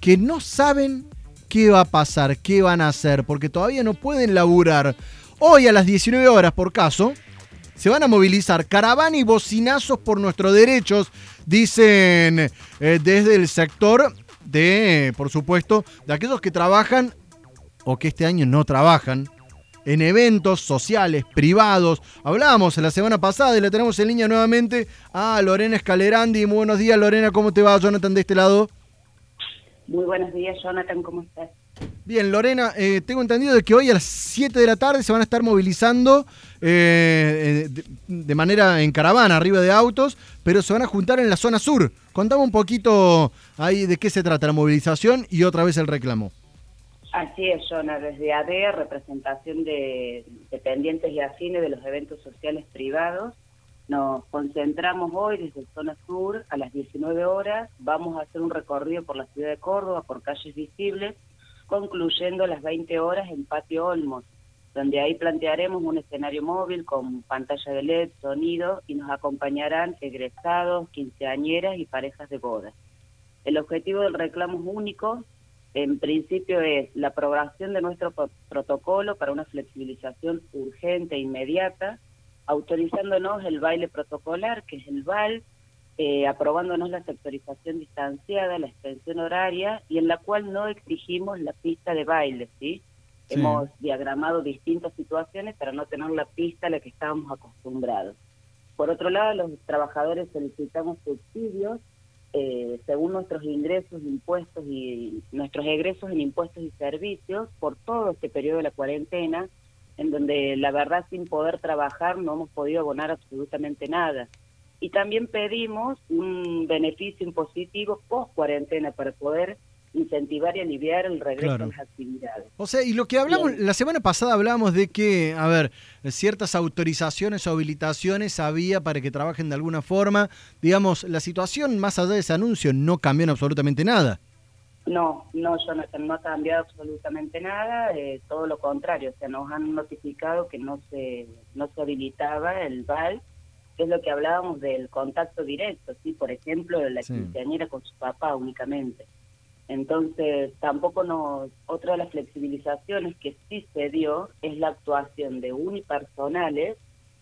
que no saben qué va a pasar, qué van a hacer, porque todavía no pueden laburar. Hoy a las 19 horas, por caso, se van a movilizar caravana y bocinazos por nuestros derechos, dicen eh, desde el sector de, por supuesto, de aquellos que trabajan o que este año no trabajan en eventos sociales, privados. Hablábamos la semana pasada y la tenemos en línea nuevamente a Lorena Escalerandi. Muy buenos días, Lorena, ¿cómo te va? Jonathan de este lado. Muy buenos días, Jonathan, ¿cómo estás? Bien, Lorena, eh, tengo entendido de que hoy a las 7 de la tarde se van a estar movilizando eh, de, de, manera en caravana, arriba de autos, pero se van a juntar en la zona sur. Contame un poquito ahí de qué se trata la movilización y otra vez el reclamo. Así es, Jonah, desde ADE, representación de dependientes y afines de los eventos sociales privados, nos concentramos hoy desde Zona Sur a las 19 horas, vamos a hacer un recorrido por la ciudad de Córdoba, por calles visibles, concluyendo a las 20 horas en Patio Olmos, donde ahí plantearemos un escenario móvil con pantalla de LED, sonido, y nos acompañarán egresados, quinceañeras y parejas de bodas. El objetivo del reclamo único, en principio es la aprobación de nuestro protocolo para una flexibilización urgente e inmediata, autorizándonos el baile protocolar, que es el VAL, eh, aprobándonos la sectorización distanciada, la extensión horaria, y en la cual no exigimos la pista de baile, ¿sí? sí. Hemos diagramado distintas situaciones para no tener la pista a la que estábamos acostumbrados. Por otro lado, los trabajadores solicitamos subsidios eh, según nuestros ingresos, impuestos y nuestros egresos en impuestos y servicios por todo este periodo de la cuarentena, en donde la verdad sin poder trabajar no hemos podido abonar absolutamente nada. Y también pedimos un beneficio impositivo post cuarentena para poder incentivar y aliviar el regreso claro. a las actividades. O sea, y lo que hablamos, Bien. la semana pasada hablamos de que, a ver, ciertas autorizaciones o habilitaciones había para que trabajen de alguna forma. Digamos, la situación más allá de ese anuncio no cambió en absolutamente nada. No, no, Jonathan, no ha cambiado absolutamente nada, eh, todo lo contrario, o sea, nos han notificado que no se, no se habilitaba el VAL, que es lo que hablábamos del contacto directo, ¿sí? Por ejemplo, la sí. quinceañera con su papá únicamente. Entonces, tampoco nos... Otra de las flexibilizaciones que sí se dio es la actuación de unipersonales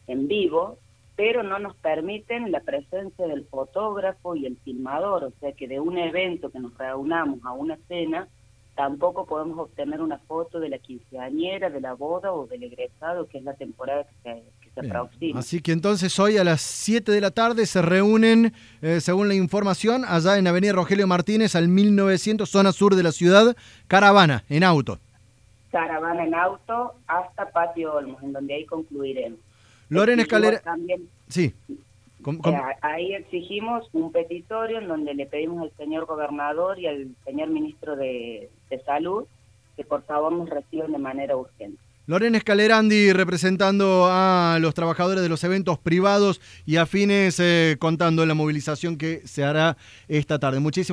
en vivo, pero no nos permiten la presencia del fotógrafo y el filmador, o sea que de un evento que nos reunamos a una cena, tampoco podemos obtener una foto de la quinceañera, de la boda o del egresado, que es la temporada que se, que se aproxima. Así que entonces hoy a las 7 de la tarde se reúnen, eh, según la información, allá en Avenida Rogelio Martínez, al 1900, zona sur de la ciudad, caravana, en auto. Caravana en auto hasta Patio Olmos, en donde ahí concluiremos. Lorena Escalera. También, sí. ¿Cómo, cómo? Eh, ahí exigimos un petitorio en donde le pedimos al señor gobernador y al señor ministro de, de Salud que por favor nos reciban de manera urgente. Lorena Escalerandi representando a los trabajadores de los eventos privados y afines eh, contando la movilización que se hará esta tarde. Muchísimas